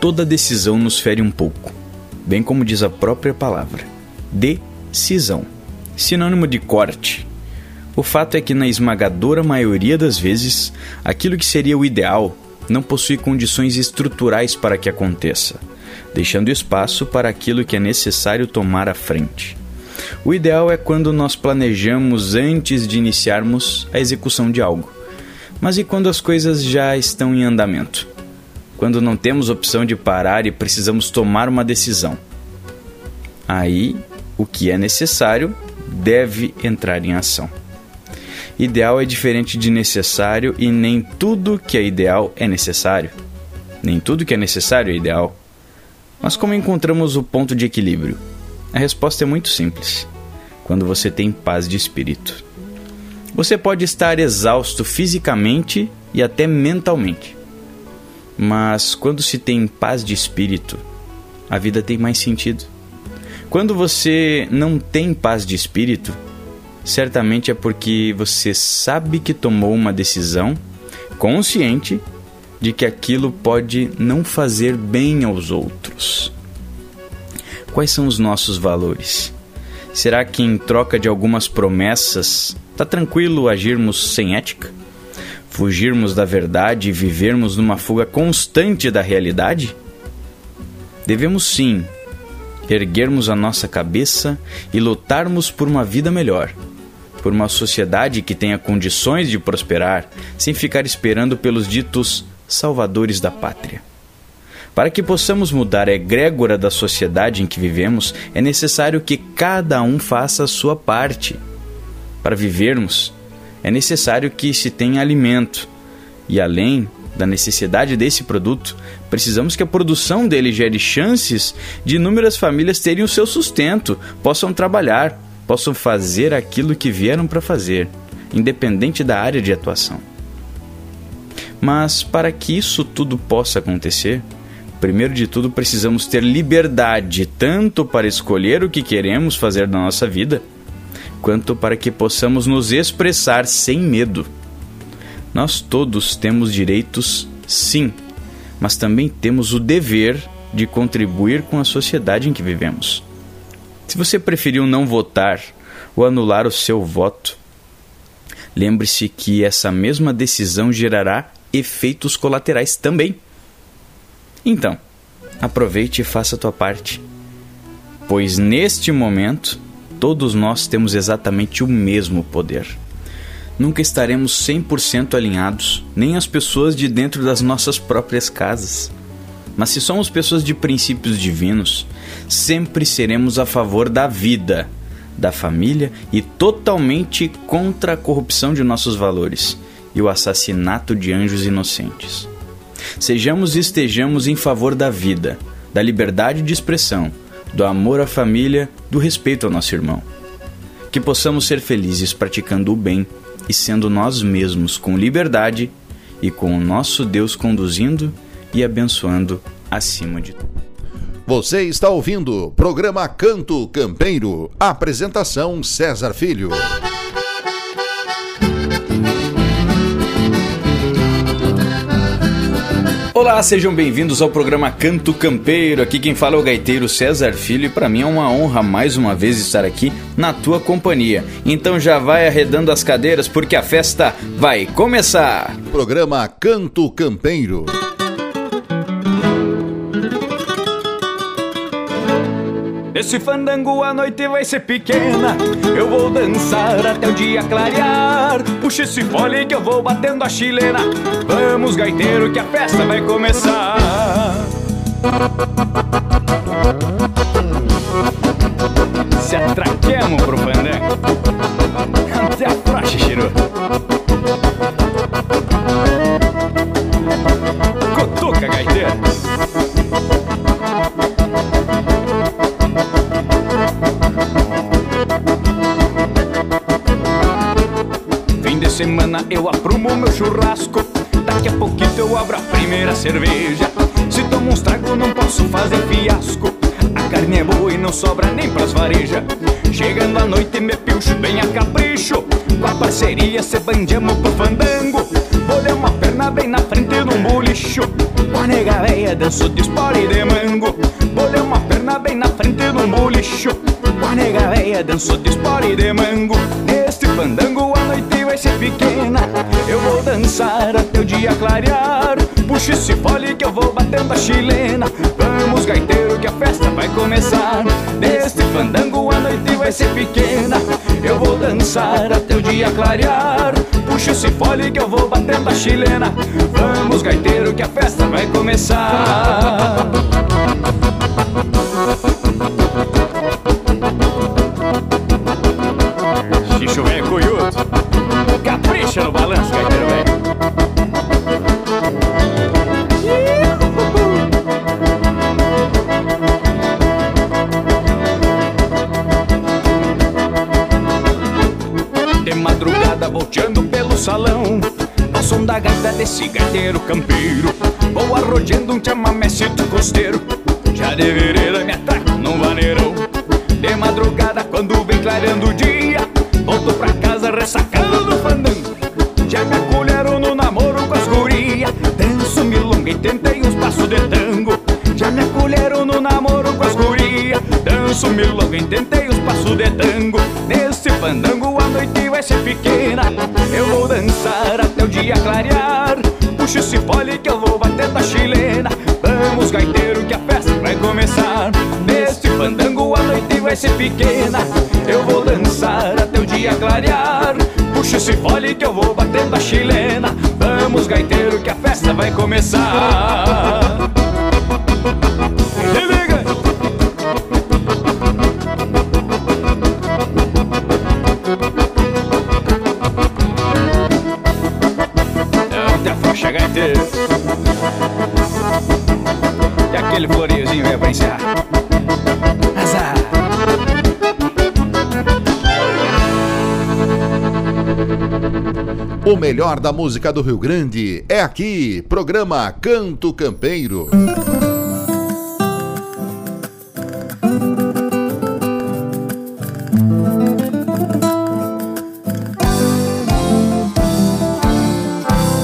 Toda decisão nos fere um pouco, bem como diz a própria palavra. Decisão. Sinônimo de corte. O fato é que, na esmagadora maioria das vezes, aquilo que seria o ideal não possui condições estruturais para que aconteça, deixando espaço para aquilo que é necessário tomar à frente. O ideal é quando nós planejamos antes de iniciarmos a execução de algo. Mas e quando as coisas já estão em andamento? Quando não temos opção de parar e precisamos tomar uma decisão. Aí, o que é necessário deve entrar em ação. Ideal é diferente de necessário e nem tudo que é ideal é necessário. Nem tudo que é necessário é ideal. Mas como encontramos o ponto de equilíbrio? A resposta é muito simples. Quando você tem paz de espírito. Você pode estar exausto fisicamente e até mentalmente. Mas quando se tem paz de espírito, a vida tem mais sentido. Quando você não tem paz de espírito, certamente é porque você sabe que tomou uma decisão consciente de que aquilo pode não fazer bem aos outros. Quais são os nossos valores? Será que em troca de algumas promessas, tá tranquilo agirmos sem ética? Fugirmos da verdade e vivermos numa fuga constante da realidade? Devemos sim erguermos a nossa cabeça e lutarmos por uma vida melhor, por uma sociedade que tenha condições de prosperar, sem ficar esperando pelos ditos salvadores da pátria. Para que possamos mudar a egrégora da sociedade em que vivemos, é necessário que cada um faça a sua parte. Para vivermos, é necessário que se tenha alimento. E além da necessidade desse produto, precisamos que a produção dele gere chances de inúmeras famílias terem o seu sustento, possam trabalhar, possam fazer aquilo que vieram para fazer, independente da área de atuação. Mas para que isso tudo possa acontecer, primeiro de tudo precisamos ter liberdade tanto para escolher o que queremos fazer na nossa vida, quanto para que possamos nos expressar sem medo. Nós todos temos direitos, sim, mas também temos o dever de contribuir com a sociedade em que vivemos. Se você preferiu não votar ou anular o seu voto, lembre-se que essa mesma decisão gerará efeitos colaterais também. Então, aproveite e faça a tua parte, pois neste momento todos nós temos exatamente o mesmo poder. Nunca estaremos 100% alinhados, nem as pessoas de dentro das nossas próprias casas. Mas se somos pessoas de princípios divinos, sempre seremos a favor da vida, da família e totalmente contra a corrupção de nossos valores e o assassinato de anjos inocentes. Sejamos e estejamos em favor da vida, da liberdade de expressão, do amor à família, do respeito ao nosso irmão. Que possamos ser felizes praticando o bem e sendo nós mesmos com liberdade e com o nosso Deus conduzindo e abençoando acima de tudo. Você está ouvindo o programa Canto Campeiro. Apresentação César Filho. Olá, sejam bem-vindos ao programa Canto Campeiro. Aqui quem fala é o gaiteiro César Filho e para mim é uma honra mais uma vez estar aqui na tua companhia. Então já vai arredando as cadeiras porque a festa vai começar. Programa Canto Campeiro. esse fandango a noite vai ser pequena. Eu vou dançar até o dia clarear. Puxa esse fole que eu vou batendo a chilena Vamos gaiteiro que a festa vai começar. Se atraquemos pro fandango. Até a frocha, Chiru. Cutuca, gaiteiro. Semana eu aprumo meu churrasco. Daqui a pouquinho eu abro a primeira cerveja. Se tomo uns trago, não posso fazer fiasco. A carne é boa e não sobra nem pras varejas. Chegando à noite, me pilcho bem a capricho. Com a parceria, se bandiamo pro fandango. Bolei uma perna bem na frente de um bolicho. Com a nega véia, danço de espora e de mango. Bolei uma perna bem na frente de um bolicho. Com a nega véia, danço de espora e de mango. Neste fandango, a noite vai ser pequena. Eu vou dançar até o dia clarear. Puxa esse fole que eu vou batendo a chilena. Vamos, gaiteiro, que a festa vai começar. Neste fandango, a noite vai ser pequena. Eu vou dançar até o dia clarear. Puxa esse fole que eu vou batendo a chilena. Vamos, gaiteiro, que a festa vai começar. Xixo gaiteiro campeiro. Vou arrodeando um chamamecito costeiro. Já de vereda me atraco num vaneirão. De madrugada quando vem clareando o dia Volto pra casa ressacando do fandango. Já me acolheram no namoro com as gurias. Danço milonga e tentei uns passos de tango. Já me acolheram no namoro com as gurias. Danço milonga e tentei uns passos de tango. Nesse fandango a noite vai ser pequena ser pequena Eu vou dançar até o dia clarear. Puxa esse fole que eu vou batendo a chilena. Vamos gaiteiro que a festa vai começar O melhor da música do Rio Grande é aqui, programa Canto Campeiro.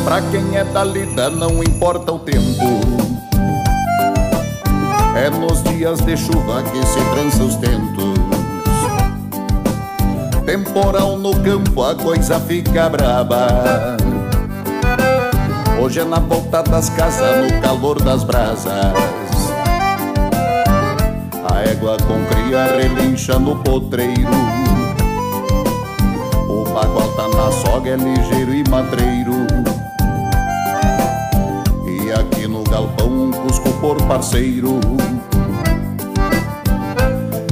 Pra quem é da lida não importa o tempo É nos dias de chuva que se trança os tentos Temporal no campo a coisa fica braba. Hoje é na volta das casas, no calor das brasas. A égua com cria relincha no potreiro. O bagual tá na soga, é ligeiro e matreiro. E aqui no galpão cusco por parceiro.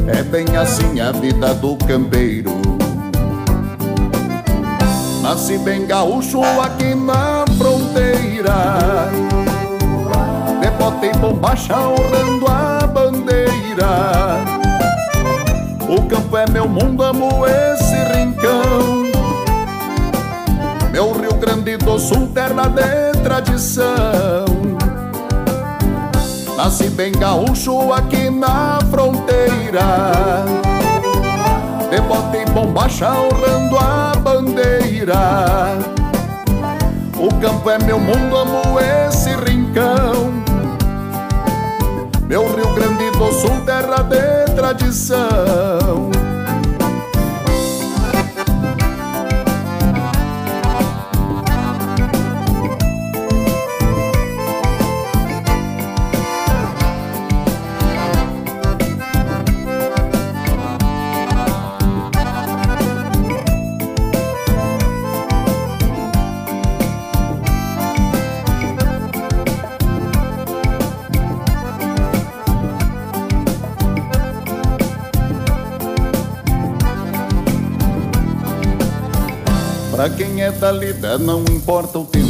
É bem assim a vida do campeiro Nasci bem gaúcho aqui na fronteira. De bota e bombacha honrando a bandeira. O campo é meu mundo, amo esse rincão. Meu Rio Grande do Sul, terra de tradição. Nasci bem gaúcho aqui na fronteira. De bota e bombacha honrando a O campo é meu mundo, amo esse rincão. Meu Rio Grande do Sul, terra de tradição Pra quem é da lida não importa o tempo.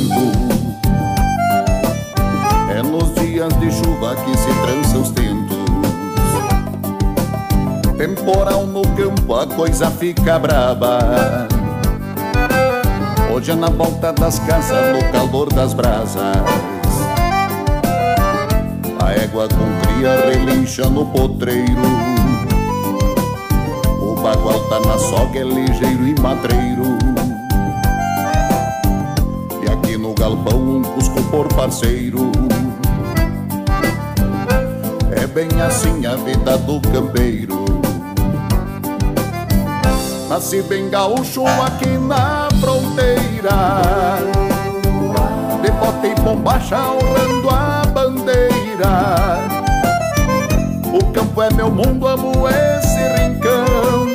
É nos dias de chuva que se trança os tentos. Temporal no campo a coisa fica braba. Hoje é na volta das casas, no calor das brasas. A égua com cria relincha no potreiro. O bagual tá na soga, é ligeiro e matreiro galpão um cusco por parceiro. É bem assim a vida do campeiro. Nasci bem gaúcho aqui na fronteira. De bota e bombacha honrando a bandeira. O campo é meu mundo, amo esse rincão.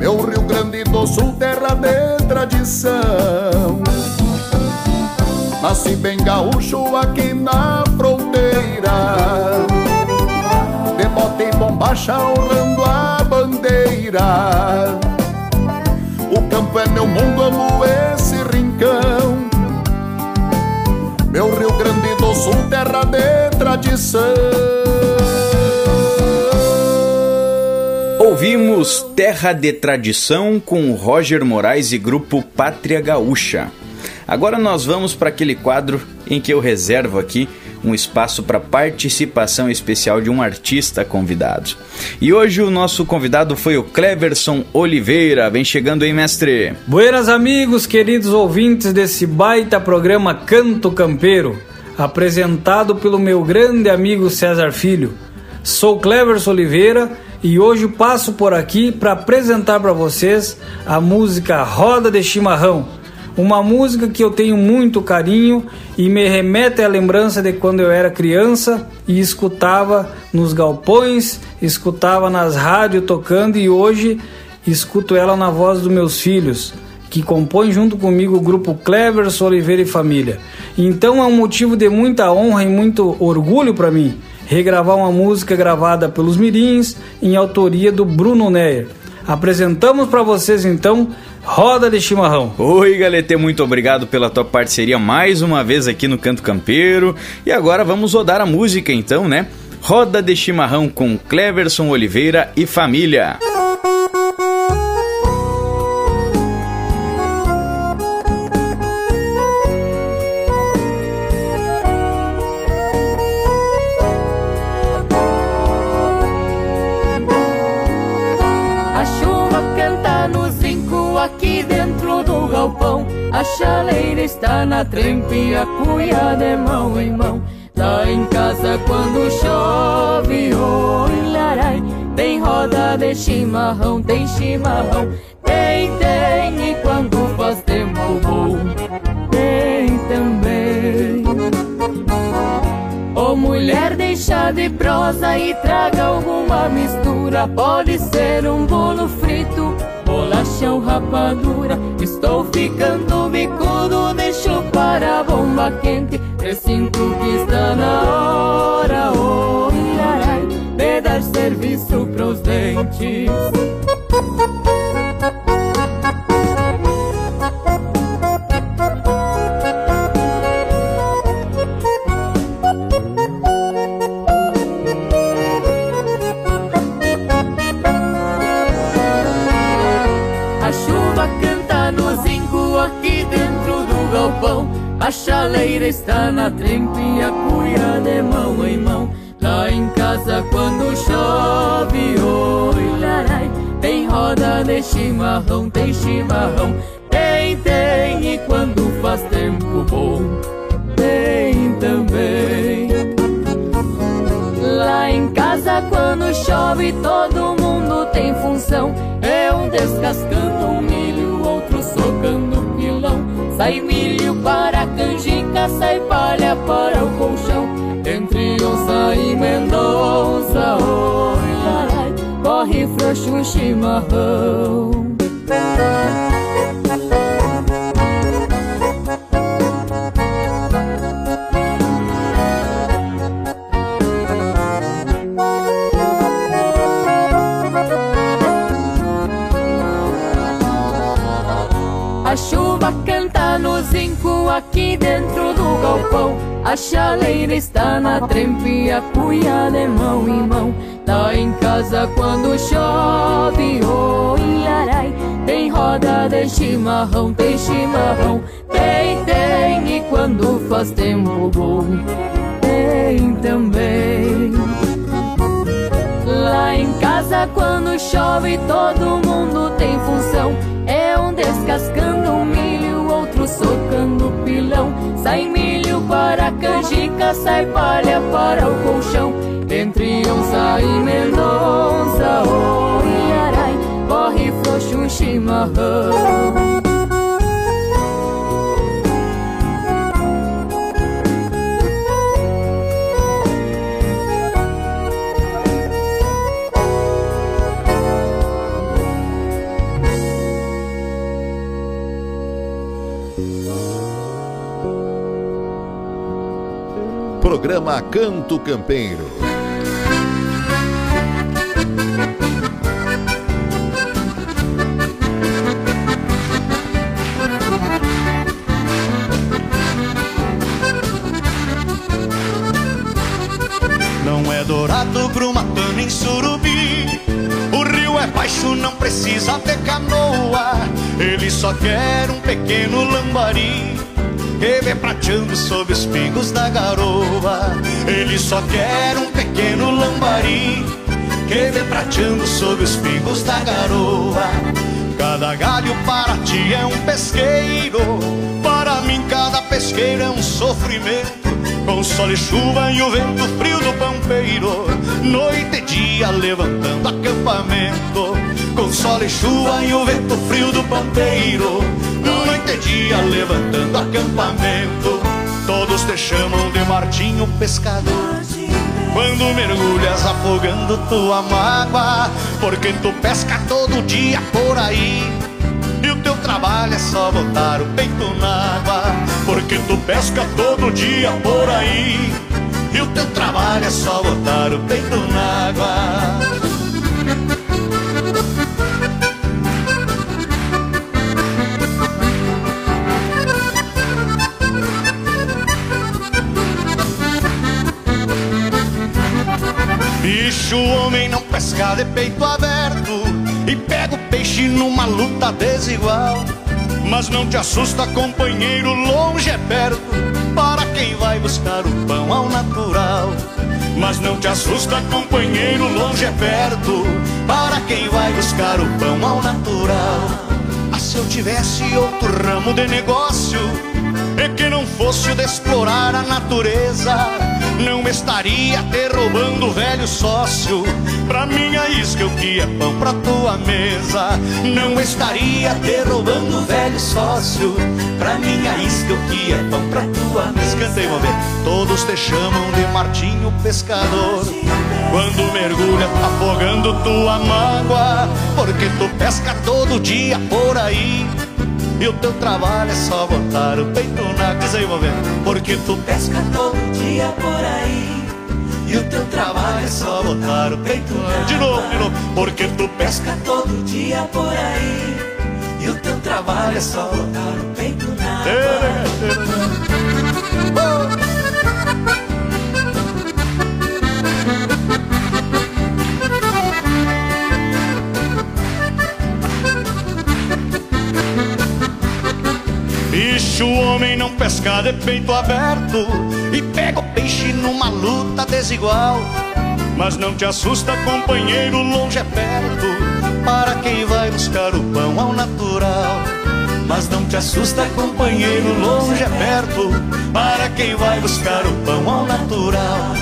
Meu Rio Grande do Sul, terra de tradição Nasci bem gaúcho aqui na fronteira. De bota e bombacha honrando a bandeira. O campo é meu mundo, amo esse rincão. Meu Rio Grande do Sul, terra de tradição. Ouvimos Terra de Tradição com Roger Moraes e grupo Pátria Gaúcha. Agora nós vamos para aquele quadro em que eu reservo aqui um espaço para participação especial de um artista convidado. E hoje o nosso convidado foi o Cleverson Oliveira. Vem chegando aí, mestre. Buenas amigos, queridos ouvintes desse baita programa Canto Campeiro, apresentado pelo meu grande amigo César Filho. Sou Cleverson Oliveira e hoje passo por aqui para apresentar para vocês a música Roda de Chimarrão uma música que eu tenho muito carinho e me remete à lembrança de quando eu era criança e escutava nos galpões, escutava nas rádios tocando e hoje escuto ela na voz dos meus filhos, que compõem junto comigo o grupo Clevers Oliveira e Família. Então é um motivo de muita honra e muito orgulho para mim regravar uma música gravada pelos Mirins em autoria do Bruno Neyer. Apresentamos para vocês então Roda de Chimarrão. Oi, Galete, muito obrigado pela tua parceria mais uma vez aqui no Canto Campeiro. E agora vamos rodar a música então, né? Roda de Chimarrão com Cleverson Oliveira e família. A está na trempe, a cuia de mão em mão. Lá em casa quando chove, oi larai, tem roda de chimarrão, tem chimarrão. Tem, tem, e quando faz tempo bom, tem também. Ô mulher, deixa de prosa e traga alguma mistura. Pode ser um bolo frito bolachão, rapadura. Estou ficando bicudo, deixo para a bomba quente. Presinto que está na hora, oh, De dar serviço pros dentes A chaleira está na trempe e a cuia de mão em mão. Lá em casa quando chove, oi larai, tem roda de chimarrão, tem chimarrão. Tem, tem, e quando faz tempo bom, tem também. Casa quando chove, todo mundo tem função. É um descascando um milho, outro socando pilão. Sai milho para canjica, sai palha para o colchão. Entre onça e Mendonça, oi, larai, corre frouxo chimarrão. Aqui dentro do galpão. A chaleira está na trempe, a cuia de mão em mão. Lá em casa quando chove, oi, larai, tem roda de chimarrão, tem chimarrão, tem, tem, e quando faz tempo bom, tem também. Lá em casa, quando chove, todo mundo tem função. É um descascando milho, socando pilão. Sai milho para a canjica, sai palha para o colchão. Entre onça e mendonça, oh, iarai, corre frouxo um chimarrão. Programa Canto Campeiro. Não é dourado, grumatano em surubi. O rio é baixo, não precisa ter canoa. Ele só quer um pequeno lambari que vem prateando sob os pingos da garoa. Ele só quer um pequeno lambari que vem prateando sob os pingos da garoa. Cada galho para ti é um pesqueiro, para mim cada pesqueiro é um sofrimento. Com sol e chuva e o vento frio do pampeiro, noite e dia levantando acampamento. Com sol e chuva e o vento frio do pampeiro, noite dia levantando acampamento. Todos te chamam de Martinho Pescador. Quando mergulhas afogando tua mágoa, porque tu pesca todo dia por aí. E o teu trabalho é só botar o peito na água, porque tu pesca todo dia por aí. E o teu trabalho é só botar o peito na água. Bicho, homem não pesca de peito aberto E pega o peixe numa luta desigual. Mas não te assusta, companheiro, longe é perto Para quem vai buscar o pão ao natural. Mas não te assusta, companheiro, longe é perto Para quem vai buscar o pão ao natural. Ah, se eu tivesse outro ramo de negócio E que não fosse o de explorar a natureza não estaria te roubando, velho sócio. Pra minha isca o que é pão pra tua mesa. Não estaria te roubando, velho sócio. Pra minha isca o que é pão pra tua mesa. Cantei, vamos ver. Todos te chamam de Martinho Pescador. Quando mergulha afogando tua mágoa. Porque tu pesca todo dia por aí. E o teu trabalho é só botar o peito na casa e mover Porque tu pesca todo dia por aí. E o teu trabalho é só botar o peito na De novo, de novo. Porque tu pesca todo dia por aí. E o teu trabalho é só botar o peito na Bicho, homem não pesca de peito aberto E pega o peixe numa luta desigual. Mas não te assusta, companheiro, longe é perto Para quem vai buscar o pão ao natural. Mas não te assusta, companheiro, longe é perto Para quem vai buscar o pão ao natural.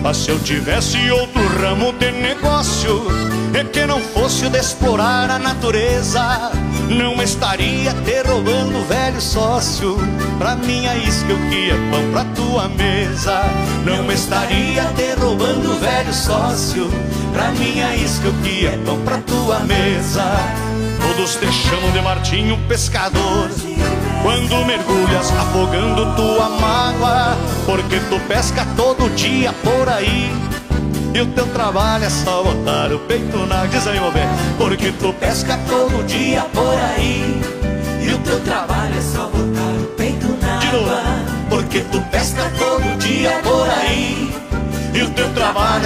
Mas se eu tivesse outro ramo de negócio É que não fosse o de explorar a natureza não estaria te roubando, velho sócio. Pra minha isca o que é pão pra tua mesa. Não estaria te roubando, velho sócio. Pra minha isca o que é pão pra tua mesa. Todos te chamam de Martinho Pescador. Quando mergulhas afogando tua mágoa Porque tu pesca todo dia por aí. E o teu trabalho é só botar o peito na Diz aí, mover Porque tu pesca todo dia por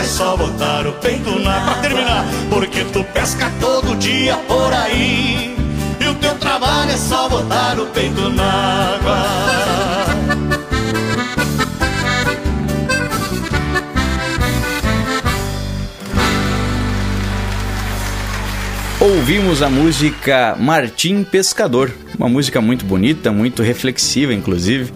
só botar o peito na Pra terminar Porque tu pesca todo dia por aí E o teu teu trabalho é só botar o peito na água. Ouvimos a música Martim Pescador, uma música muito bonita, muito reflexiva, inclusive,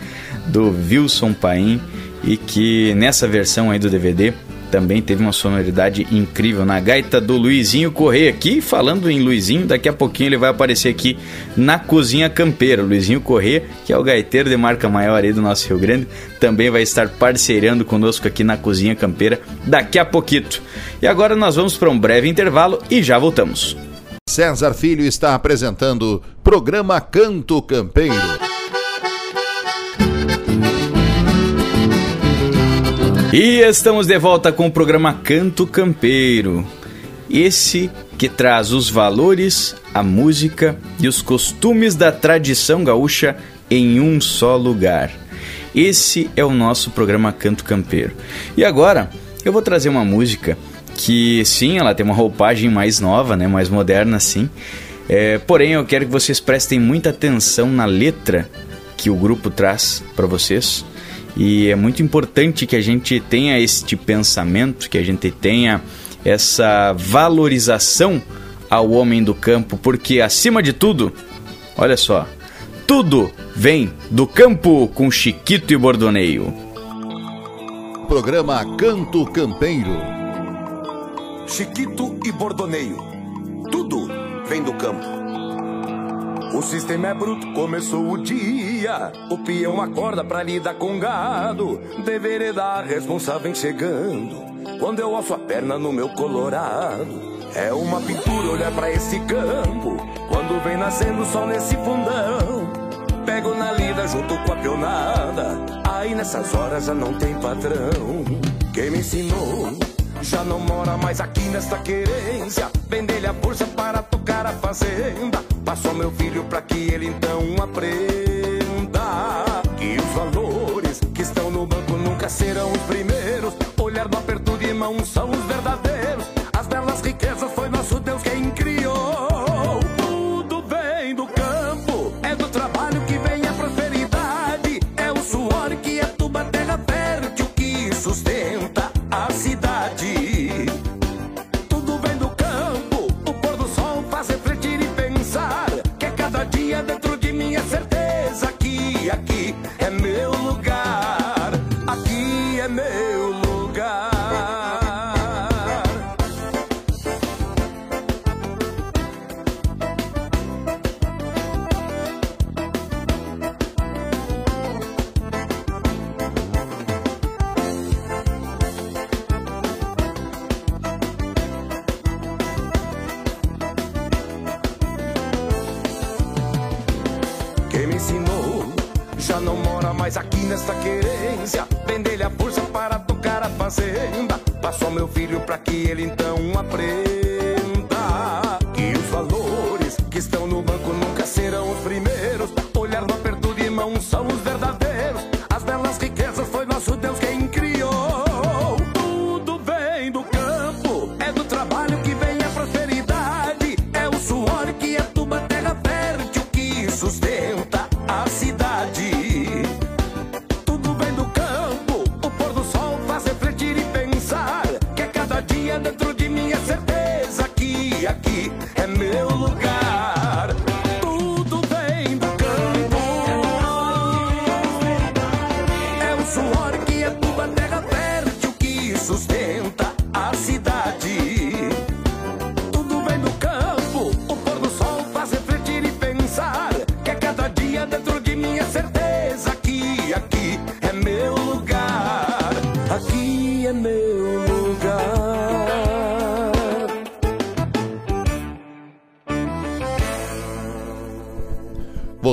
do Wilson Paim, e que nessa versão aí do DVD também teve uma sonoridade incrível na gaita do Luizinho Correia. Aqui, falando em Luizinho, daqui a pouquinho ele vai aparecer aqui na Cozinha Campeira. Luizinho Correia, que é o gaiteiro de marca maior aí do nosso Rio Grande, também vai estar parceirando conosco aqui na Cozinha Campeira daqui a pouquinho. E agora nós vamos para um breve intervalo e já voltamos. César Filho está apresentando programa Canto Campeiro. E estamos de volta com o programa Canto Campeiro. Esse que traz os valores, a música e os costumes da tradição gaúcha em um só lugar. Esse é o nosso programa Canto Campeiro. E agora eu vou trazer uma música que sim, ela tem uma roupagem mais nova, né, mais moderna sim. É, porém, eu quero que vocês prestem muita atenção na letra que o grupo traz para vocês. E é muito importante que a gente tenha este pensamento, que a gente tenha essa valorização ao homem do campo, porque acima de tudo, olha só, tudo vem do campo com Chiquito e Bordoneio. Programa Canto Campeiro. Chiquito e Bordoneio. Tudo vem do campo. O sistema é bruto, começou o dia. O peão acorda pra lidar com gado. Deveria dar responsável chegando. Quando eu alço a perna no meu colorado. É uma pintura olhar pra esse campo. Quando vem nascendo o sol nesse fundão. Pego na lida junto com a pionada. Aí nessas horas já não tem patrão. Quem me ensinou já não mora mais aqui nesta querência. Vender-lhe a força para tocar a fazenda. Passou meu filho para que ele então aprenda que os valores que estão no banco nunca serão os primeiros. Olhar no aperto de mão são os verdadeiros.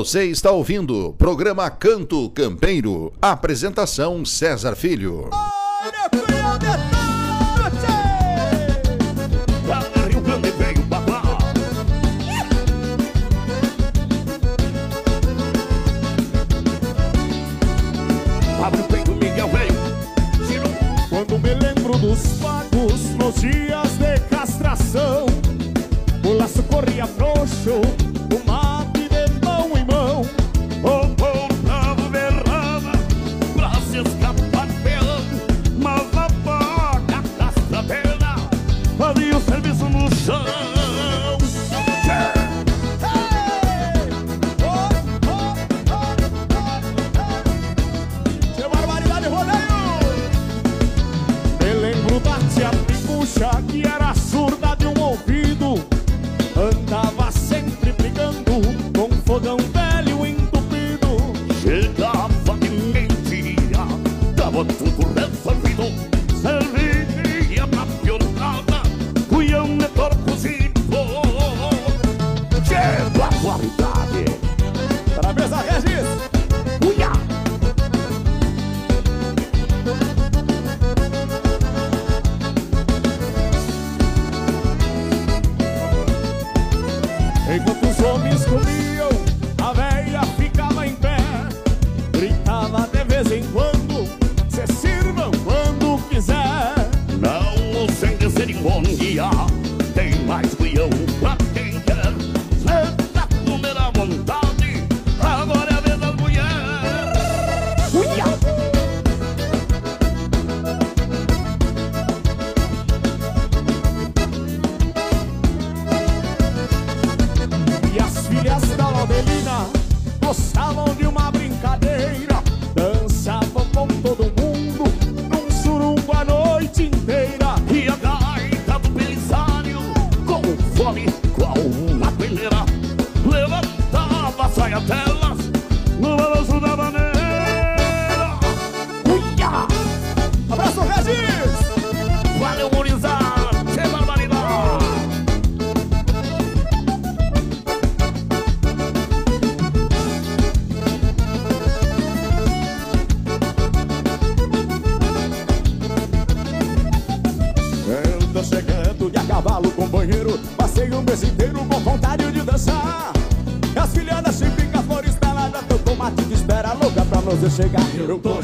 Você está ouvindo programa Canto Campeiro. Apresentação César Filho.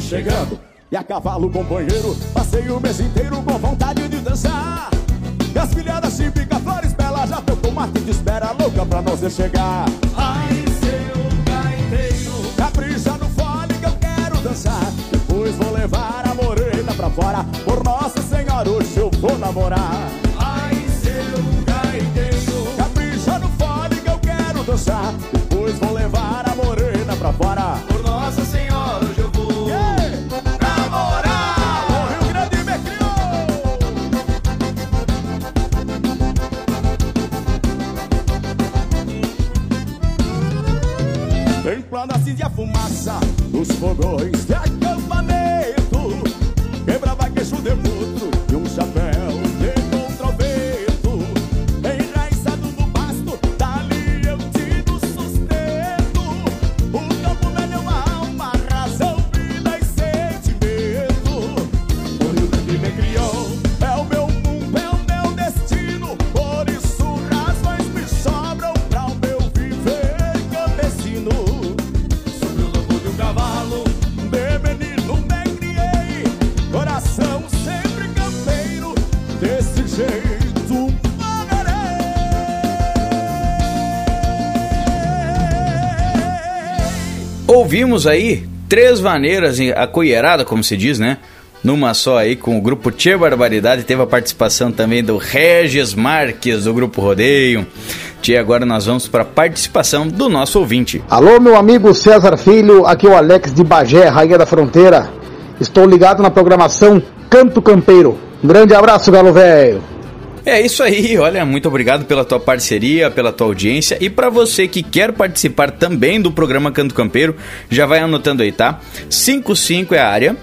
Chegando e a cavalo, companheiro. Passei o mês inteiro com vontade de dançar. As filhadas se pica flores peladas, já teu tomate de espera louca pra nós chegar. Ai, seu gaiteiro, Capricha no fole que eu quero dançar. Depois vou levar a morena pra fora. Por Nossa Senhora, hoje eu vou namorar. ai, seu gaiteiro. Capricha no fole que eu quero dançar. Depois vou levar a morena pra fora. Ouvimos aí três maneiras acolherada, como se diz, né? Numa só aí com o grupo Tchê Barbaridade, teve a participação também do Regis Marques do grupo Rodeio. Tchê, agora nós vamos para a participação do nosso ouvinte. Alô, meu amigo César Filho, aqui é o Alex de Bagé, Rainha da Fronteira. Estou ligado na programação Canto Campeiro. Um grande abraço, galo velho. É isso aí, olha, muito obrigado pela tua parceria, pela tua audiência e para você que quer participar também do programa Canto Campeiro, já vai anotando aí, tá? 55 é a área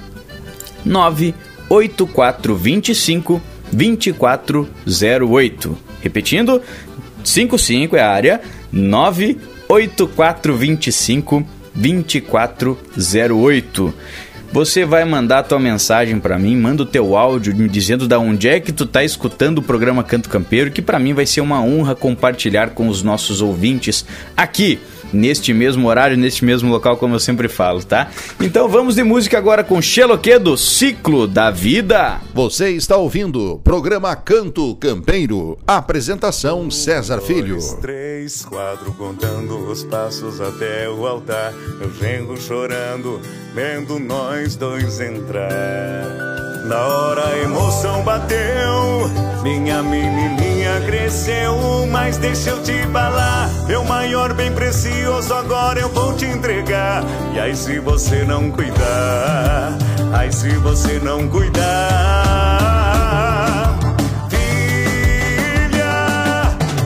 98425 2408. Repetindo, 55 é a área 98425 2408. Você vai mandar a tua mensagem pra mim, manda o teu áudio me dizendo da onde é que tu tá escutando o programa Canto Campeiro, que pra mim vai ser uma honra compartilhar com os nossos ouvintes aqui neste mesmo horário, neste mesmo local, como eu sempre falo, tá? Então vamos de música agora com Xeloquedo, Ciclo da Vida. Você está ouvindo o programa Canto Campeiro. Apresentação César Filho. Dois, três, quatro, contando os passos até o altar. Meu genro chorando, vendo nós dois entrar. Na hora a emoção bateu, minha menininha cresceu. Mas deixa eu te falar, meu maior bem precioso agora eu vou te entregar. E aí se você não cuidar, aí se você não cuidar, filha,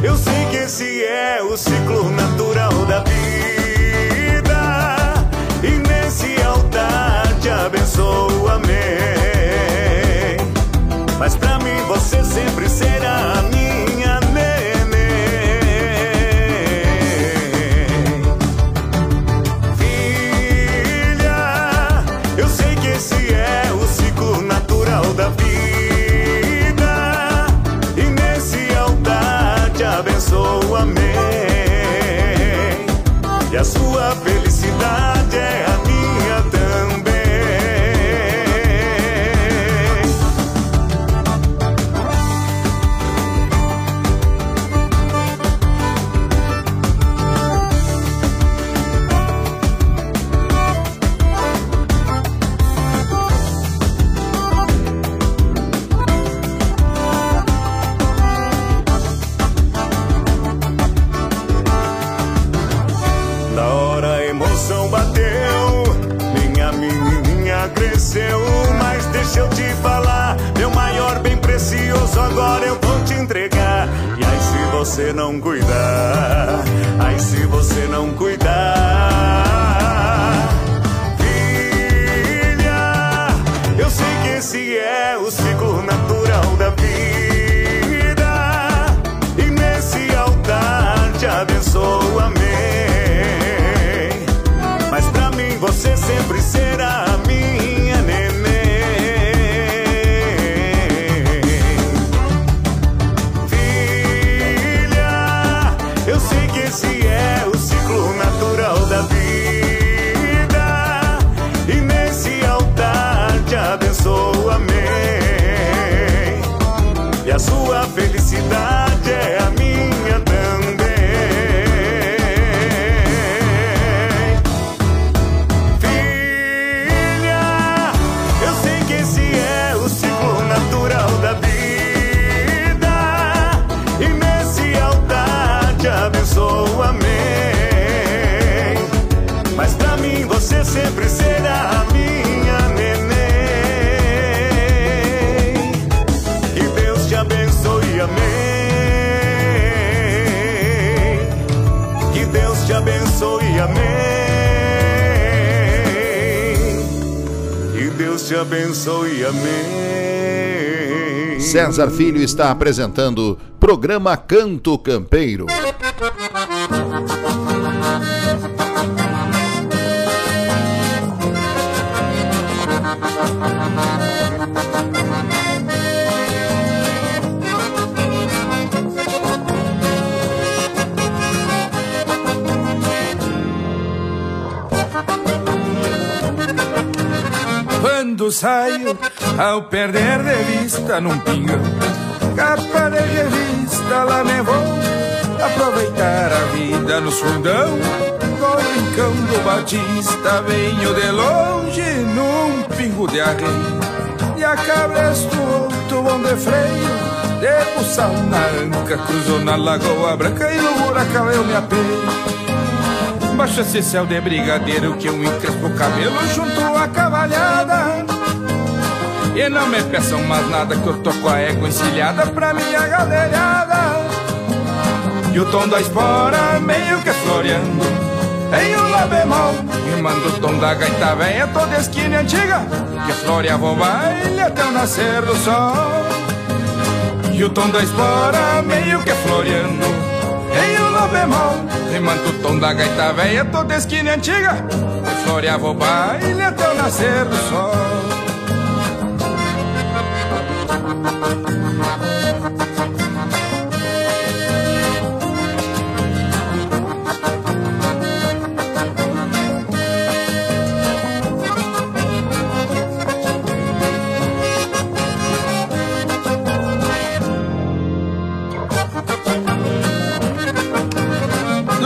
eu sei que esse é o ciclo natural abençoo, amém. Mas pra mim você sempre será a você não cuidar, aí se você não cuidar, te abençoe, amém. César Filho está apresentando programa Canto Campeiro. Saio, ao perder de vista num pingão, capa de revista, lá me vou aproveitar a vida no fundão. No rincão do Batista, venho de longe num pingo de arreio, e a cabresto outro bom de freio, de buçal na anca, cruzou na Lagoa Branca e no buracão eu me apeio. Baixo esse céu de brigadeiro que eu encrespo o cabelo junto à cavalhada E não me peçam mais nada que eu tô com a égua encilhada pra minha galeriada E o tom da espora meio que floreando Em um lá bemol. Rimando o tom da gaita velha toda esquina antiga Que floreava o baile até o nascer do sol. E o tom da espora meio que floreando Em um lá bemol. Rimando o tom da gaita velha toda esquina antiga Que floreava o baile até o nascer do sol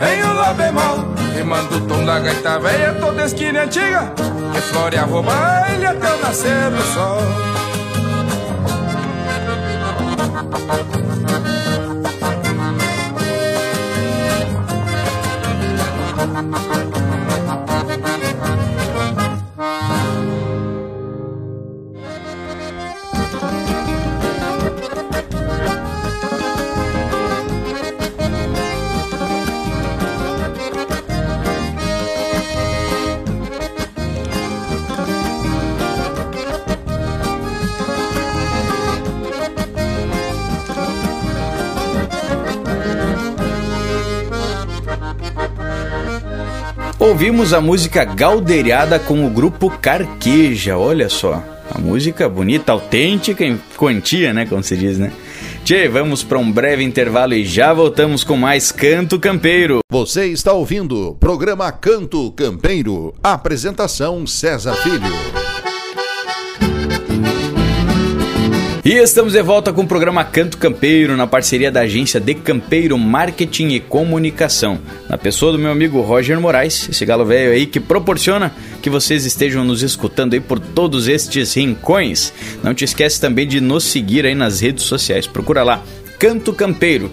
em um lá bemol Rimando o tom da gaita velha, toda esquina antiga Que flore a ele até o nascer do sol. Ouvimos a música Galdeirada com o grupo Carqueja, olha só. A música bonita, autêntica em quantia, né? Como se diz, né? Tchê, vamos para um breve intervalo e já voltamos com mais Canto Campeiro. Você está ouvindo programa Canto Campeiro. Apresentação César Filho. E estamos de volta com o programa Canto Campeiro, na parceria da agência De Campeiro Marketing e Comunicação. Na pessoa do meu amigo Roger Moraes, esse galo velho aí que proporciona que vocês estejam nos escutando aí por todos estes rincões. Não te esquece também de nos seguir aí nas redes sociais. Procura lá, Canto Campeiro.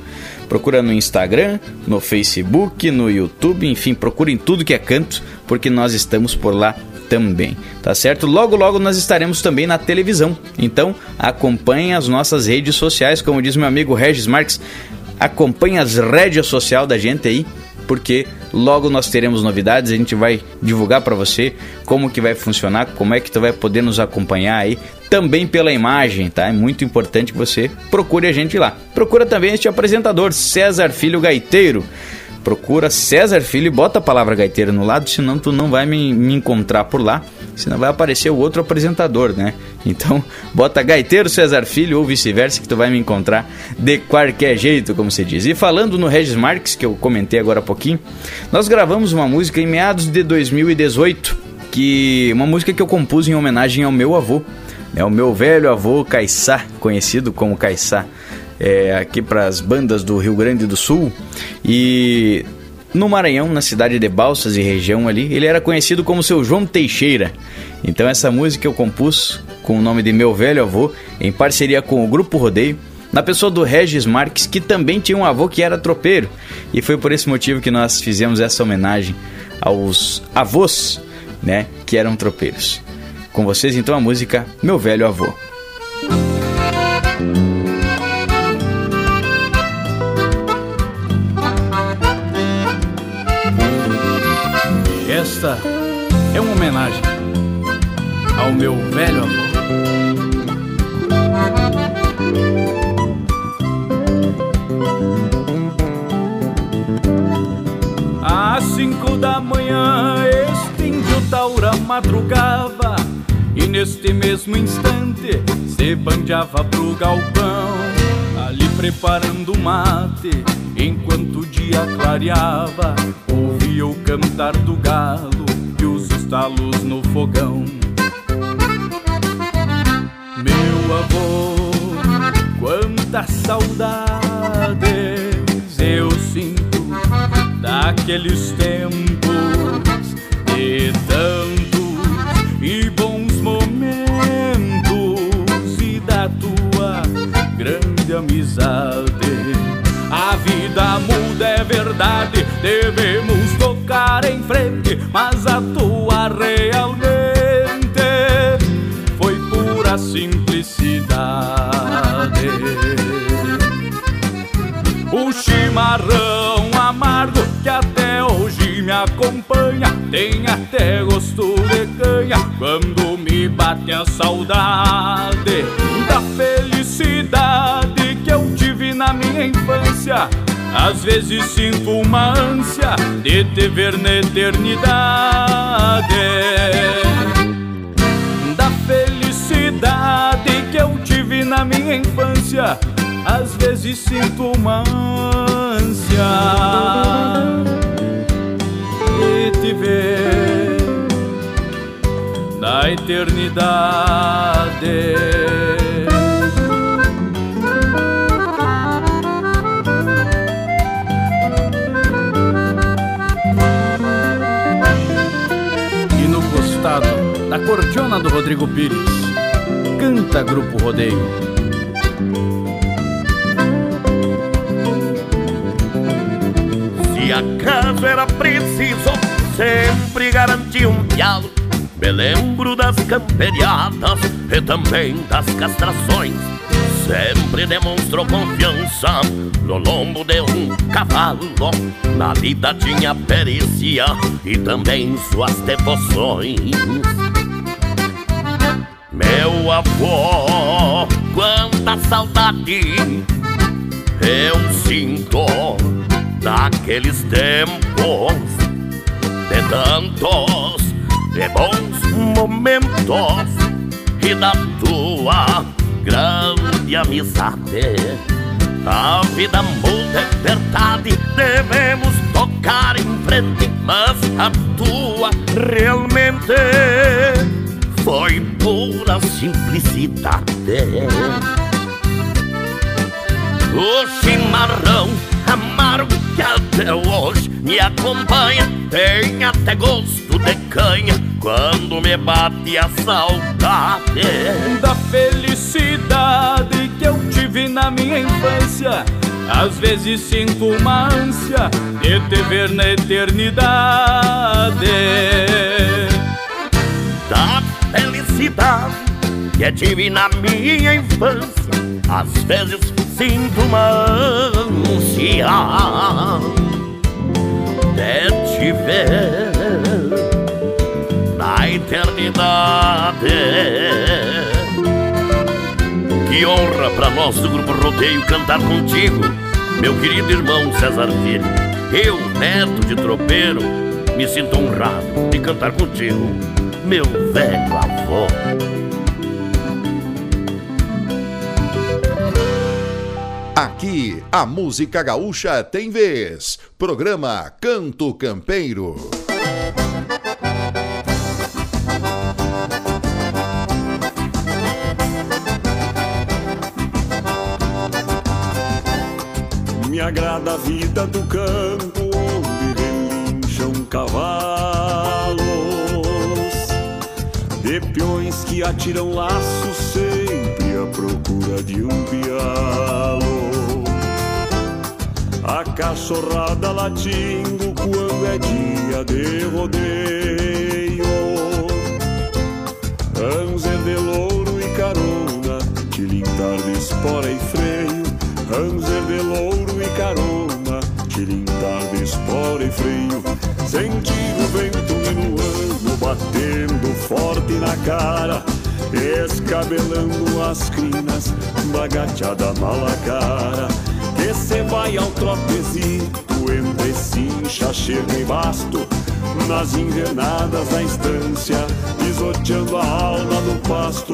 Procura no Instagram, no Facebook, no YouTube, enfim, procurem tudo que é canto, porque nós estamos por lá também, tá certo? Logo, logo nós estaremos também na televisão. Então, acompanhe as nossas redes sociais, como diz meu amigo Regis Marques, acompanhe as redes sociais da gente aí, porque logo nós teremos novidades, a gente vai divulgar para você como que vai funcionar, como é que tu vai poder nos acompanhar aí, também pela imagem, tá? É muito importante que você procure a gente lá. Procura também este apresentador, César Filho Gaiteiro procura César Filho e bota a palavra gaiteiro no lado, senão tu não vai me, me encontrar por lá, senão vai aparecer o outro apresentador, né? Então, bota gaiteiro César Filho ou vice-versa que tu vai me encontrar de qualquer jeito, como se diz. E falando no Regis Marques, que eu comentei agora há pouquinho, nós gravamos uma música em meados de 2018, que uma música que eu compus em homenagem ao meu avô, é o meu velho avô Caissá, conhecido como Caissá é, aqui para as bandas do Rio Grande do Sul. E no Maranhão, na cidade de Balsas e região ali, ele era conhecido como seu João Teixeira. Então essa música eu compus com o nome de meu velho avô, em parceria com o Grupo Rodeio, na pessoa do Regis Marques, que também tinha um avô que era tropeiro. E foi por esse motivo que nós fizemos essa homenagem aos avós, né, que eram tropeiros. Com vocês então a música Meu Velho Avô. Esta é uma homenagem ao meu velho avô. Às cinco da manhã, este índio taura madrugava E neste mesmo instante, se bandeava pro galpão Ali preparando o mate, enquanto o dia clareava Ouvia o cantar do galo e os estalos no fogão Meu avô, quanta saudades eu sinto daqueles tempos de tantos e bons momentos e da tua grande amizade. Vida muda, é verdade, devemos tocar em frente, mas a tua realmente foi pura simplicidade. O chimarrão amargo que até hoje me acompanha Tem até gosto de canha quando me bate a saudade Da felicidade minha infância Às vezes sinto uma ânsia de te ver na eternidade Da felicidade que eu tive na minha infância às vezes sinto uma ânsia de te ver na eternidade. Do Rodrigo Pires, canta Grupo Rodeio. Se acaso era preciso sempre garantir um diálogo Me lembro das camperiadas e também das castrações. Sempre demonstrou confiança no lombo de um cavalo. Na vida tinha perícia e também suas devoções Meu avô, quanta saudade eu sinto daqueles tempos de tantos e bons momentos e da tua grande amizade. A vida muda é verdade, devemos tocar em frente, mas a tua realmente foi pura simplicidade. O chimarrão amargo que até hoje me acompanha Tem até gosto de canha quando me bate a saudade Da felicidade que eu tive na minha infância Às vezes sinto uma ânsia de te ver na eternidade Da felicidade que tive na minha infância Às vezes sinto uma ânsia de te ver na eternidade. Que honra para nós do Grupo Rodeio cantar contigo, meu querido irmão César Filho. Eu, neto de tropeiro, me sinto honrado de cantar contigo, meu velho avô. Aqui, a música gaúcha tem vez. Programa Canto Campeiro. Me agrada a vida do campo onde relincham cavalos De peões que atiram laços sempre à procura de um pialo. A cachorrada latindo quando é dia de rodeio. Anzer de louro e carona, tilintar de espora e freio. Anzer de louro e carona, tilintar de espora e freio. Sentir o vento minuano batendo forte na cara, escabelando as crinas da gateada malacara. Que se vai ao tropezito entre cincha, chega e basto, nas invernadas da estância, pisoteando a alma do pasto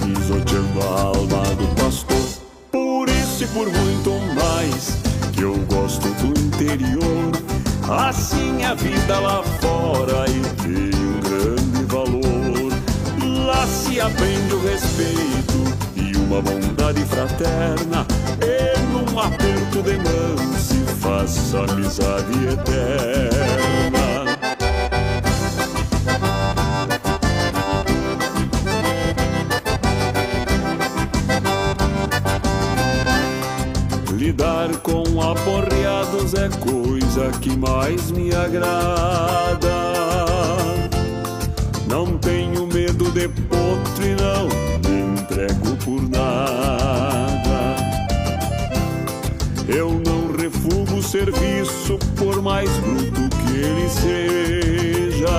pisoteando a alma do pastor. Por isso e por muito mais que eu gosto do interior. Assim a vida lá fora e tem um grande valor. Lá se aprende o respeito e uma bondade fraterna. E num aperto de mão se faz amizade eterna. Que mais me agrada. Não tenho medo de potro e não me entrego por nada. Eu não refugo o serviço por mais bruto que ele seja.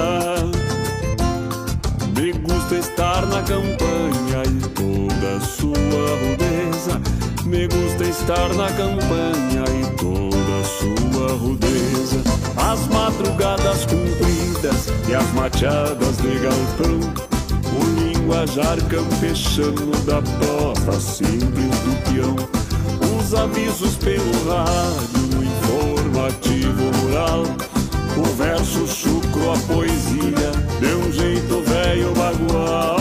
Me gusta estar na campanha e toda sua rudeza. Me gusta estar na campanha e toda rudeza. As madrugadas compridas e as machadas de galpão. O linguajar campechano da prosa simples do peão. Os avisos pelo rádio informativo rural. O verso chucro, a poesia, de um jeito velho bagual.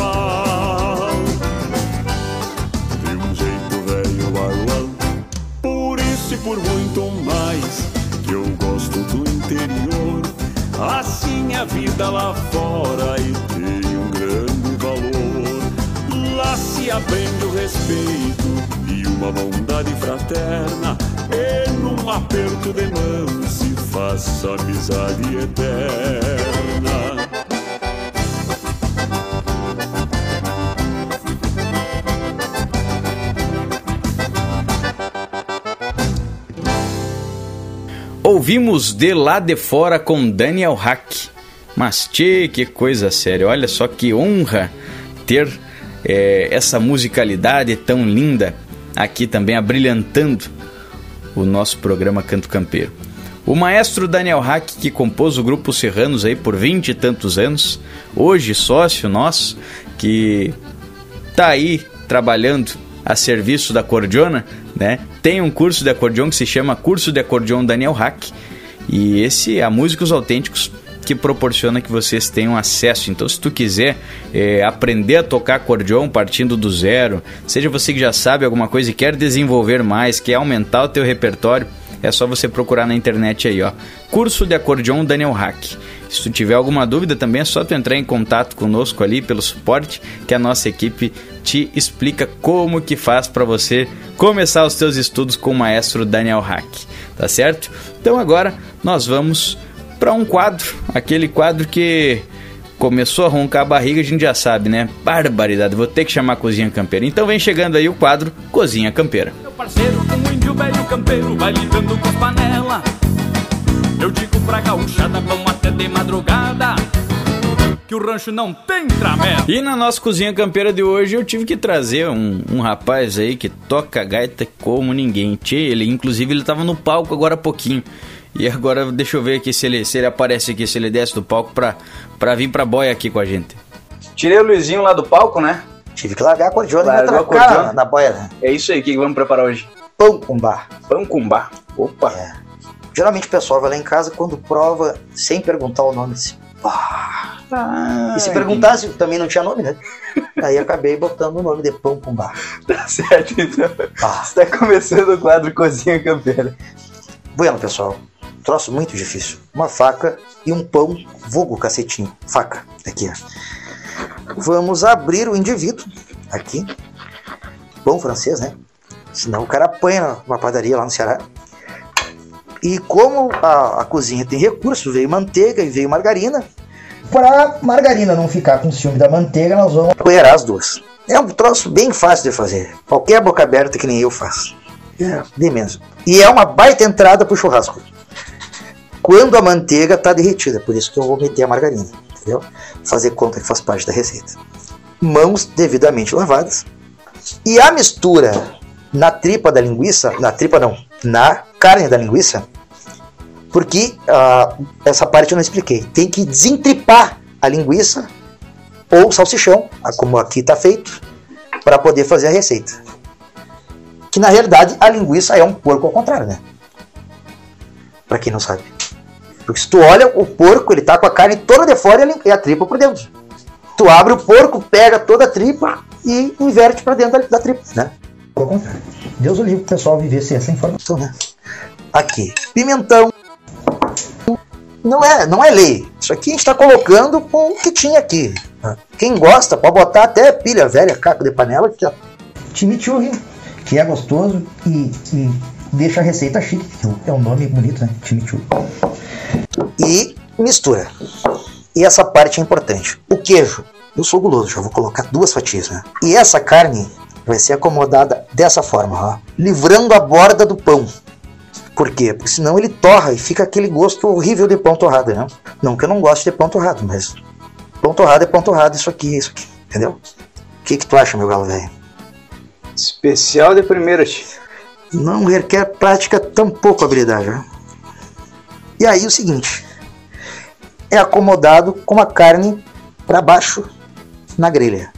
Aperto de mão se faz amizade eterna. Ouvimos de lá de fora com Daniel Hack. Mas tchê, que coisa séria, olha só que honra ter é, essa musicalidade tão linda aqui também abrilhantando o nosso programa Canto Campeiro. O maestro Daniel Hack, que compôs o grupo Serranos aí por vinte e tantos anos, hoje sócio nosso, que tá aí trabalhando a serviço da Cordiona, né? Tem um curso de acordeon que se chama Curso de Acordeon Daniel Hack. E esse é a Músicos Autênticos que proporciona que vocês tenham acesso. Então, se tu quiser é, aprender a tocar acordeon partindo do zero, seja você que já sabe alguma coisa e quer desenvolver mais, quer aumentar o teu repertório, é só você procurar na internet aí, ó. Curso de acordeon Daniel Hack. Se tu tiver alguma dúvida também é só tu entrar em contato conosco ali pelo suporte que a nossa equipe te explica como que faz para você começar os teus estudos com o maestro Daniel Hack, tá certo? Então agora nós vamos para um quadro, aquele quadro que começou a roncar a barriga, a gente já sabe, né? Barbaridade, vou ter que chamar a Cozinha Campeira. Então vem chegando aí o quadro Cozinha Campeira. Meu parceiro, um índio velho campeiro, vai lidando com as panelas. Eu digo pra gauchada, vamos até de madrugada. Que o rancho não tem tramela. E na nossa cozinha campeira de hoje eu tive que trazer um, um rapaz aí que toca gaita como ninguém. Tchê, ele, inclusive, ele tava no palco agora há pouquinho. E agora deixa eu ver aqui se ele, se ele aparece aqui, se ele desce do palco pra, pra vir pra boia aqui com a gente. Tirei o Luizinho lá do palco, né? Tive que largar a cordiona e Largou a na cordiona? na boia. né? É isso aí, o que vamos preparar hoje? Pão com bar. Pão com bar. Opa. É. Geralmente o pessoal vai lá em casa quando prova, sem perguntar o nome. Assim, "Pá". Ah, e se perguntasse, também não tinha nome, né? Aí acabei botando o nome de pão com bar. Tá certo, então. Ah. Está começando o quadro Cozinha Campeira. Bueno, pessoal, troço muito difícil. Uma faca e um pão, vulgo cacetinho. Faca, aqui, ó. Vamos abrir o indivíduo, aqui. Pão francês, né? Senão o cara apanha numa padaria lá no Ceará. E como a, a cozinha tem recurso, veio manteiga e veio margarina. Para margarina não ficar com ciúme da manteiga, nós vamos apoiar as duas. É um troço bem fácil de fazer. Qualquer boca aberta que nem eu faço. É, bem mesmo. E é uma baita entrada pro churrasco. Quando a manteiga está derretida, por isso que eu vou meter a margarina, entendeu? Fazer conta que faz parte da receita. Mãos devidamente lavadas. E a mistura na tripa da linguiça, na tripa não, na carne da linguiça, porque ah, essa parte eu não expliquei. Tem que desentripar a linguiça ou salsichão, ah, como aqui está feito, para poder fazer a receita. Que na realidade a linguiça é um porco ao contrário, né? Para quem não sabe. Porque se tu olha o porco, ele tá com a carne toda de fora e a tripa por dentro. Tu abre o porco, pega toda a tripa e inverte para dentro da, da tripa, né? Ao contrário. Deus o livre o pessoal viver sem essa informação, né? Aqui, pimentão. Não é, não é lei. Isso aqui a gente está colocando com o que tinha aqui. Quem gosta pode botar até pilha velha, caco de panela, que ó. Chimichurri, que é gostoso e, e deixa a receita chique. É um nome bonito, né? Chimichurri. E mistura. E essa parte é importante. O queijo. Eu sou guloso, já vou colocar duas fatias, né? E essa carne vai ser acomodada dessa forma, ó. Livrando a borda do pão. Por quê? Porque senão ele torra e fica aquele gosto horrível de pão torrado, né? Não que eu não goste de pão torrado, mas pão torrado é pão torrado, isso aqui, isso aqui, entendeu? O que, que tu acha, meu galo velho? Especial de primeira. Não requer prática, tampouco habilidade. Né? E aí o seguinte, é acomodado com a carne para baixo na grelha.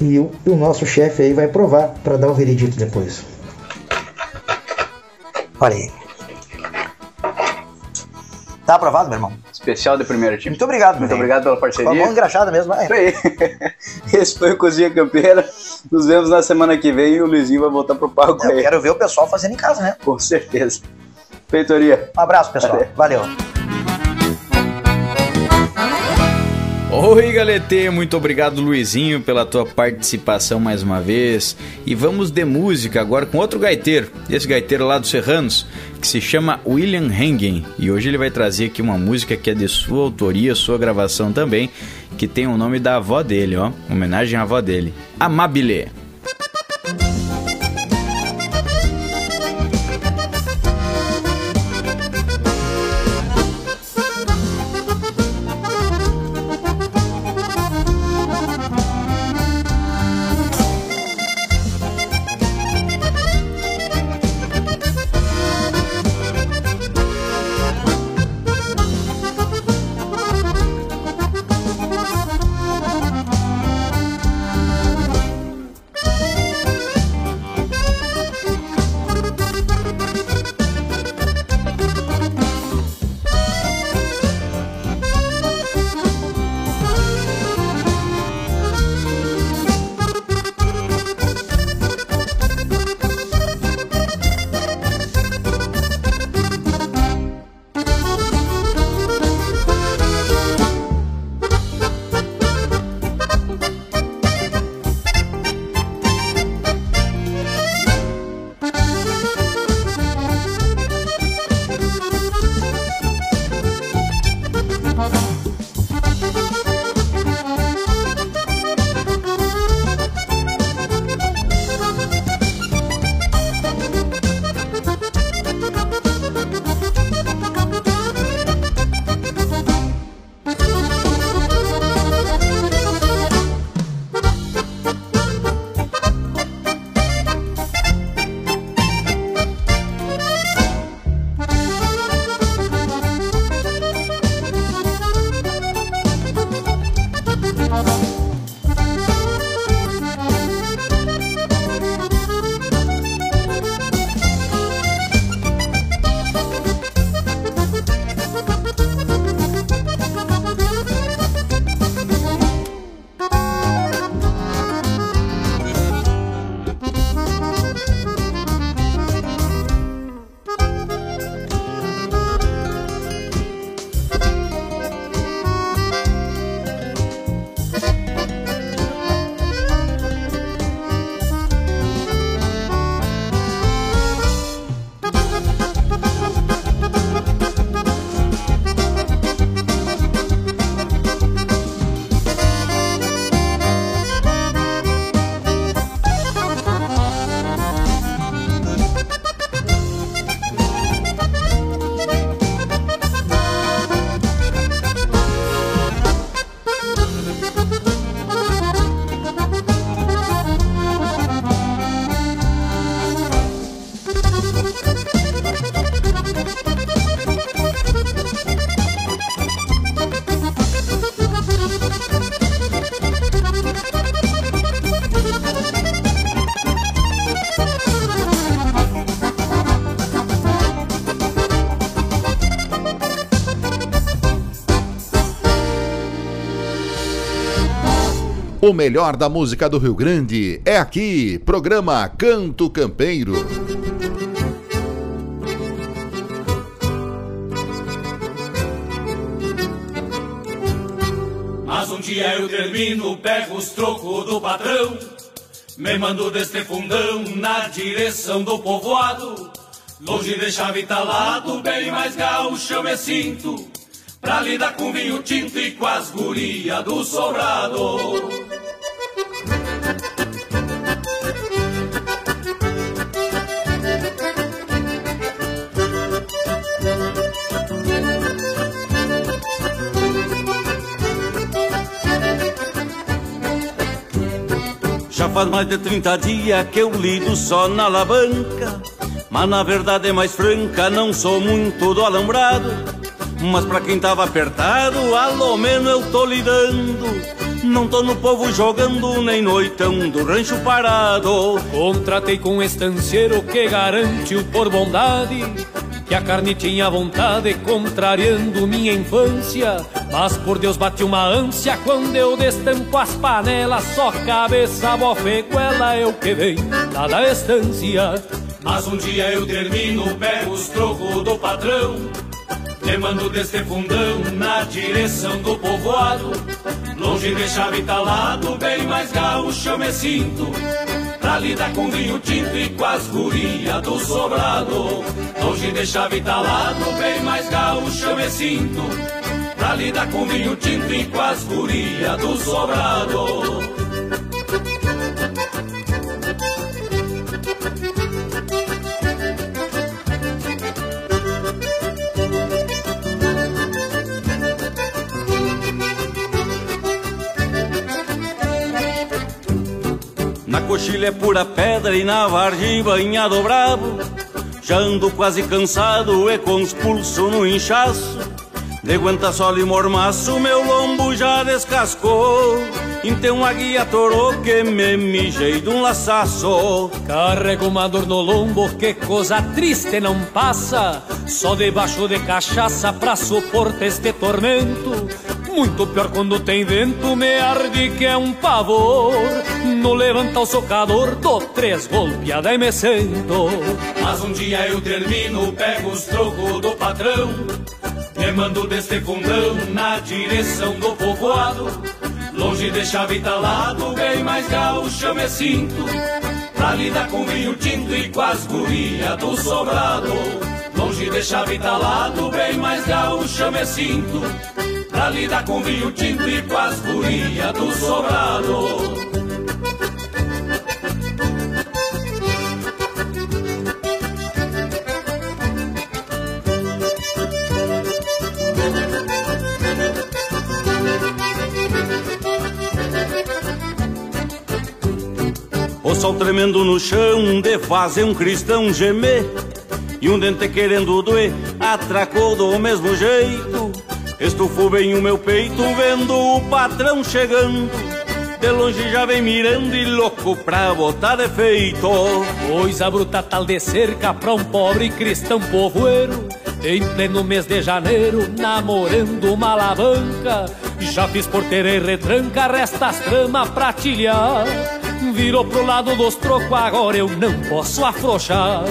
E o, o nosso chefe aí vai provar para dar o veredito depois. Olha aí. Tá aprovado, meu irmão? Especial de primeira, tio. Muito obrigado, meu Muito velho. obrigado pela Com a parceria. mão engraxada mesmo. vai. Isso aí. Esse foi o Cozinha Campeira. Nos vemos na semana que vem e o Luizinho vai voltar pro palco Eu aí. quero ver o pessoal fazendo em casa, né? Com certeza. Feitoria. Um abraço, pessoal. Valeu. Oi, Galete, muito obrigado, Luizinho, pela tua participação mais uma vez. E vamos de música agora com outro gaiteiro, esse gaiteiro lá dos Serranos, que se chama William Hengen. E hoje ele vai trazer aqui uma música que é de sua autoria, sua gravação também, que tem o nome da avó dele, ó, homenagem à avó dele, Amabile. O melhor da música do Rio Grande é aqui, programa Canto Campeiro. Mas um dia eu termino, pego os trocos do patrão, me mando deste fundão na direção do povoado. Longe de chave talado, bem mais gaúcho eu me sinto, pra lidar com vinho tinto e com as guria do sobrado. Faz mais de 30 dias que eu lido só na alavanca. Mas na verdade é mais franca, não sou muito do alambrado. Mas pra quem tava apertado, alô menos eu tô lidando. Não tô no povo jogando, nem noitão do rancho parado. Contratei com um estanceiro que garante o por bondade. Que a carne tinha vontade, contrariando minha infância. Mas por Deus bate uma ânsia quando eu destampo as panelas. Só cabeça, bofeguela, eu que vem lá da estância. Mas um dia eu termino, pego os trocos do patrão. Te mando deste fundão na direção do povoado. Longe de chave talado, bem mais gaúcho eu me sinto. Pra lidar com vinho tinto e com as guria do sobrado. Longe de chave talado, bem mais gaúcho eu me sinto. Pra lidar com vinho tinto e com as guria do sobrado. Na coxilha é pura pedra e na vargem banhado bravo Já ando quase cansado e com os pulsos no inchaço De aguenta sol e mormaço meu lombo já descascou Então a guia torou que me mijei de um laçaço Carrego uma dor no lombo, que coisa triste não passa Só debaixo de cachaça pra suportar este tormento muito pior quando tem vento, me arde que é um pavor. No levanta o socador, dou três golpeadas e me sento. Mas um dia eu termino, pego os trocos do patrão. Me mando deste fundão na direção do povoado. Longe de chave talado, bem mais gaúcho me sinto. Pra lidar com vinho tinto e com as guria do sobrado. Longe de chave talado, bem mais gaúcho me sinto. Pra lidar com vinho tinto e com as guria do sobrado. O sol tremendo no chão de fazer um cristão gemer. E um dente querendo doer atracou do mesmo jeito. Estufou bem o meu peito vendo o patrão chegando. De longe já vem mirando e louco pra botar defeito Coisa bruta tal de cerca pra um pobre cristão povoeiro Em pleno mês de janeiro, namorando uma alavanca. Já fiz porteira e retranca, resta as tramas pra tilhar Virou pro lado dos trocos, agora eu não posso afrouxar.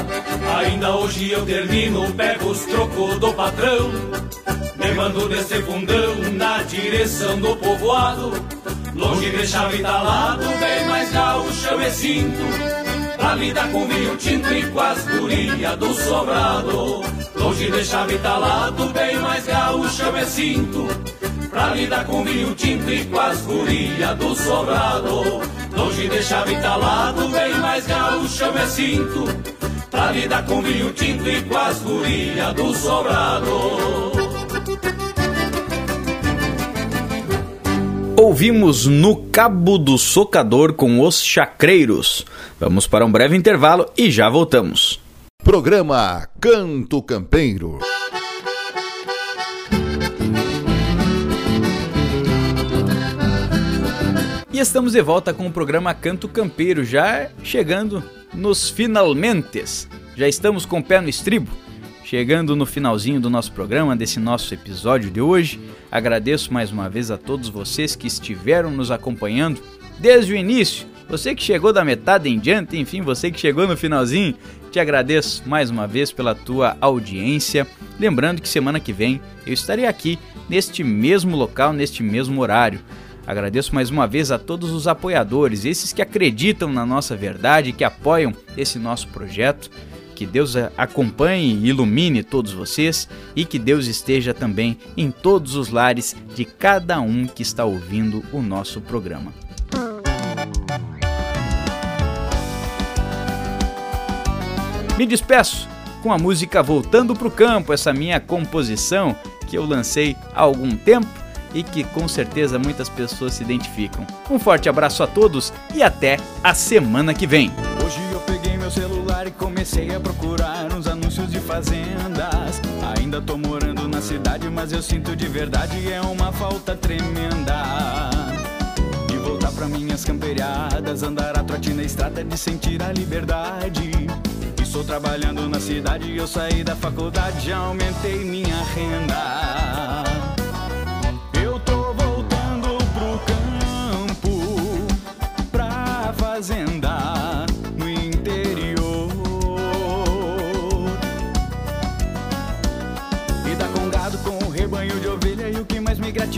Ainda hoje eu termino, pego os trocos do patrão Me mando desse fundão na direção do povoado. Longe de chave talado, bem mais gaúcho eu me sinto Pra lidar com vinho tinto e com as guria do sobrado. Longe de chave talado, bem mais gaúcho eu me sinto Pra lidar com vinho tinto e com as guria do sobrado Longe de chave talado, bem mais gaúcho eu me sinto Pra lidar com vinho tinto e com as guria do sobrado Ouvimos no Cabo do Socador com os Chacreiros. Vamos para um breve intervalo e já voltamos. Programa Canto Campeiro. E estamos de volta com o programa Canto Campeiro, já chegando nos finalmentes. Já estamos com o pé no estribo. Chegando no finalzinho do nosso programa, desse nosso episódio de hoje, agradeço mais uma vez a todos vocês que estiveram nos acompanhando desde o início, você que chegou da metade em diante, enfim, você que chegou no finalzinho, te agradeço mais uma vez pela tua audiência. Lembrando que semana que vem eu estarei aqui neste mesmo local, neste mesmo horário. Agradeço mais uma vez a todos os apoiadores, esses que acreditam na nossa verdade, que apoiam esse nosso projeto. Que Deus acompanhe e ilumine todos vocês e que Deus esteja também em todos os lares de cada um que está ouvindo o nosso programa. Me despeço com a música Voltando pro Campo, essa minha composição que eu lancei há algum tempo e que com certeza muitas pessoas se identificam. Um forte abraço a todos e até a semana que vem. Hoje eu peguei meu celular e comecei a procurar uns anúncios de fazendas. Ainda tô morando na cidade, mas eu sinto de verdade é uma falta tremenda. De voltar pra minhas camperiadas, andar a trote na estrada, de sentir a liberdade. Estou trabalhando na cidade, eu saí da faculdade, aumentei minha renda.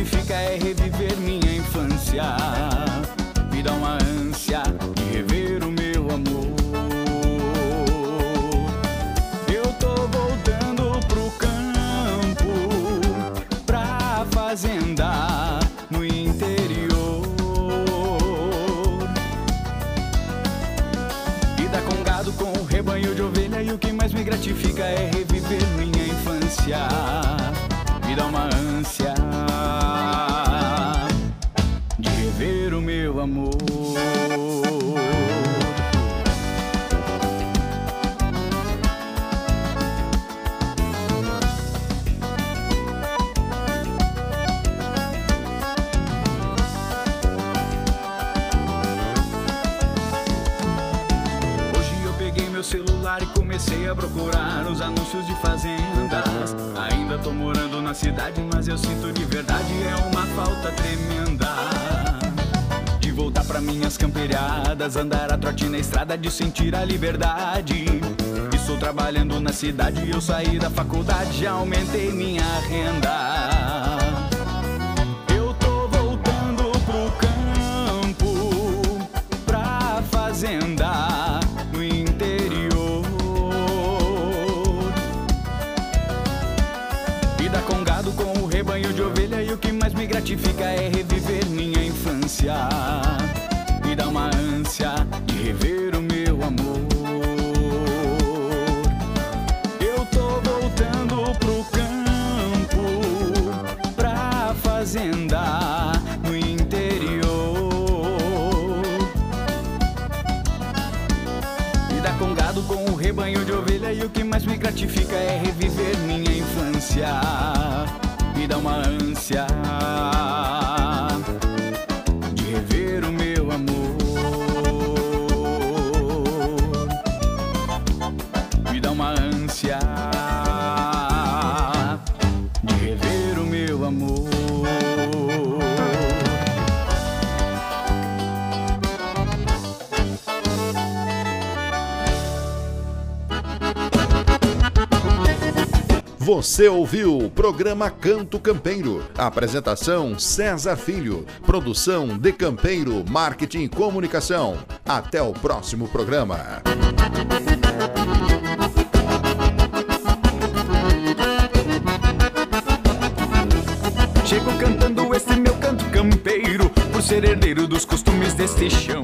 Gratifica é reviver minha infância. Me dá uma ânsia de rever o meu amor. Eu tô voltando pro campo, pra fazenda no interior. Dar com gado com rebanho de ovelha, e o que mais me gratifica é reviver minha infância. Me dá uma ânsia amor. E comecei a procurar os anúncios de fazendas. Ainda tô morando na cidade, mas eu sinto de verdade é uma falta tremenda. Voltar pra minhas camperiadas, andar a trote na estrada, de sentir a liberdade. Estou trabalhando na cidade, eu saí da faculdade, já aumentei minha renda. Ânsia de rever o meu amor. Eu tô voltando pro campo, pra fazenda no interior. E dar com gado com o rebanho de ovelha, e o que mais me gratifica é reviver minha infância. Me dá uma ânsia Você ouviu o programa Canto Campeiro. Apresentação César Filho. Produção de Campeiro Marketing e Comunicação. Até o próximo programa. Chego cantando esse meu canto campeiro, por ser herdeiro dos costumes deste chão.